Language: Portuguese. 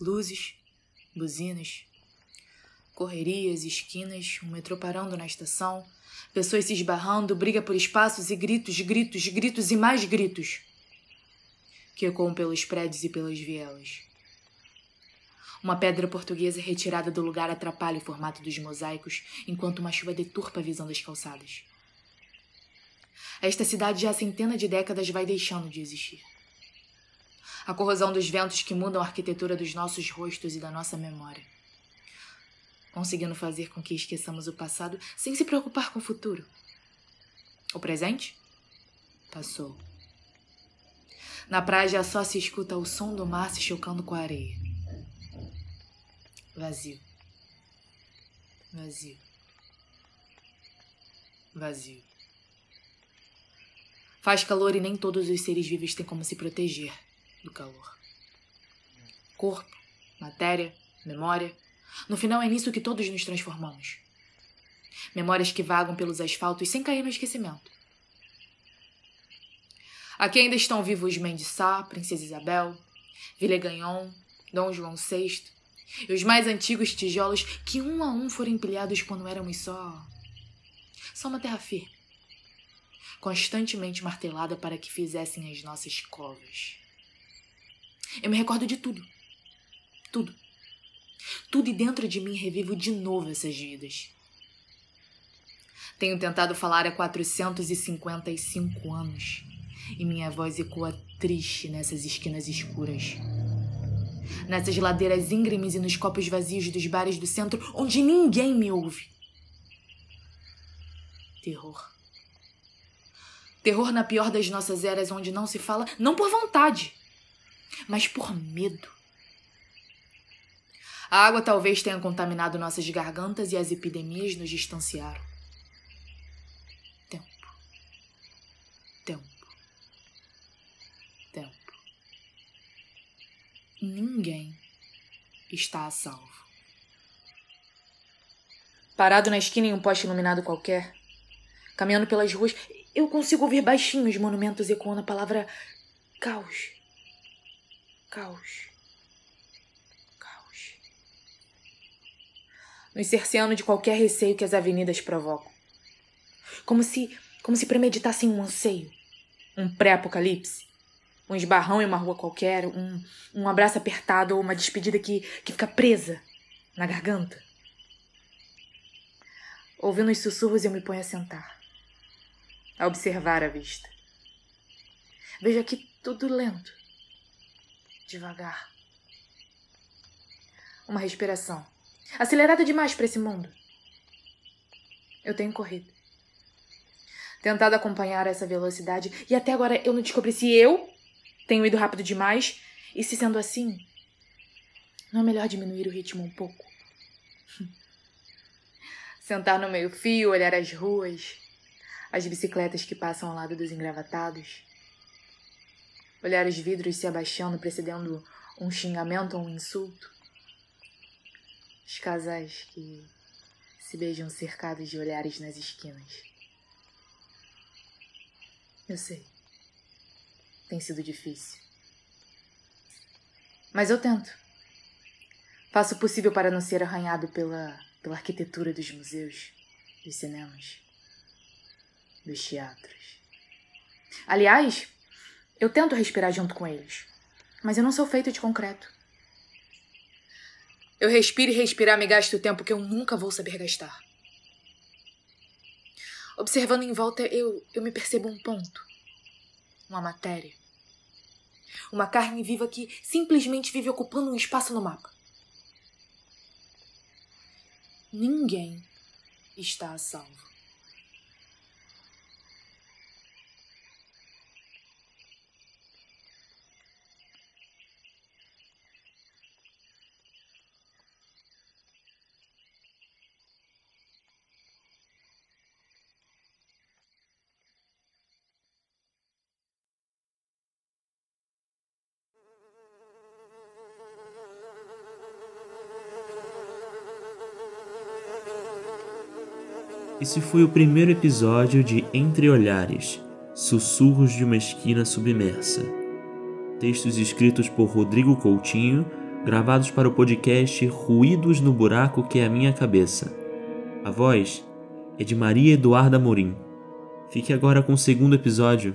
Luzes, buzinas, correrias, esquinas, um metrô parando na estação, pessoas se esbarrando, briga por espaços e gritos, gritos, gritos e mais gritos que ecoam pelos prédios e pelas vielas. Uma pedra portuguesa retirada do lugar atrapalha o formato dos mosaicos, enquanto uma chuva deturpa a visão das calçadas. Esta cidade já há centenas de décadas vai deixando de existir. A corrosão dos ventos que mudam a arquitetura dos nossos rostos e da nossa memória. Conseguindo fazer com que esqueçamos o passado sem se preocupar com o futuro. O presente? Passou. Na praia já só se escuta o som do mar se chocando com a areia. Vazio. Vazio. Vazio. Faz calor e nem todos os seres vivos têm como se proteger do calor. Corpo, matéria, memória. No final é nisso que todos nos transformamos. Memórias que vagam pelos asfaltos sem cair no esquecimento. Aqui ainda estão vivos Mendes Sá, Princesa Isabel, Villegagnon, Dom João VI e os mais antigos tijolos que um a um foram empilhados quando éramos só. só uma terra firme constantemente martelada para que fizessem as nossas covas. Eu me recordo de tudo. Tudo. Tudo e dentro de mim revivo de novo essas vidas. Tenho tentado falar há 455 anos e minha voz ecoa triste nessas esquinas escuras. Nessas ladeiras íngremes e nos copos vazios dos bares do centro onde ninguém me ouve. Terror. Terror na pior das nossas eras, onde não se fala, não por vontade, mas por medo. A água talvez tenha contaminado nossas gargantas e as epidemias nos distanciaram. Tempo. Tempo. Tempo. Ninguém está a salvo. Parado na esquina em um poste iluminado qualquer, caminhando pelas ruas, eu consigo ouvir baixinho os monumentos ecoando a palavra caos. Caos. Caos. Nos cerceando de qualquer receio que as avenidas provocam. Como se, como se premeditassem um anseio, um pré-apocalipse. Um esbarrão em uma rua qualquer, um, um abraço apertado ou uma despedida que, que fica presa na garganta. Ouvindo os sussurros, eu me ponho a sentar a observar a vista. Vejo aqui tudo lento, devagar. Uma respiração, acelerada demais para esse mundo. Eu tenho corrido, tentado acompanhar essa velocidade e até agora eu não descobri se eu tenho ido rápido demais e se sendo assim, não é melhor diminuir o ritmo um pouco. Sentar no meio-fio, olhar as ruas, as bicicletas que passam ao lado dos engravatados, olhar os vidros se abaixando, precedendo um xingamento ou um insulto, os casais que se beijam cercados de olhares nas esquinas. Eu sei, tem sido difícil. Mas eu tento. Faço o possível para não ser arranhado pela, pela arquitetura dos museus, dos cinemas dos teatros. Aliás, eu tento respirar junto com eles, mas eu não sou feito de concreto. Eu respiro e respirar me gasto o tempo que eu nunca vou saber gastar. Observando em volta, eu, eu me percebo um ponto, uma matéria. Uma carne viva que simplesmente vive ocupando um espaço no mapa. Ninguém está a salvo. Esse foi o primeiro episódio de Entre Olhares Sussurros de uma Esquina Submersa. Textos escritos por Rodrigo Coutinho, gravados para o podcast Ruídos no Buraco que é a Minha Cabeça. A voz é de Maria Eduarda Morim. Fique agora com o segundo episódio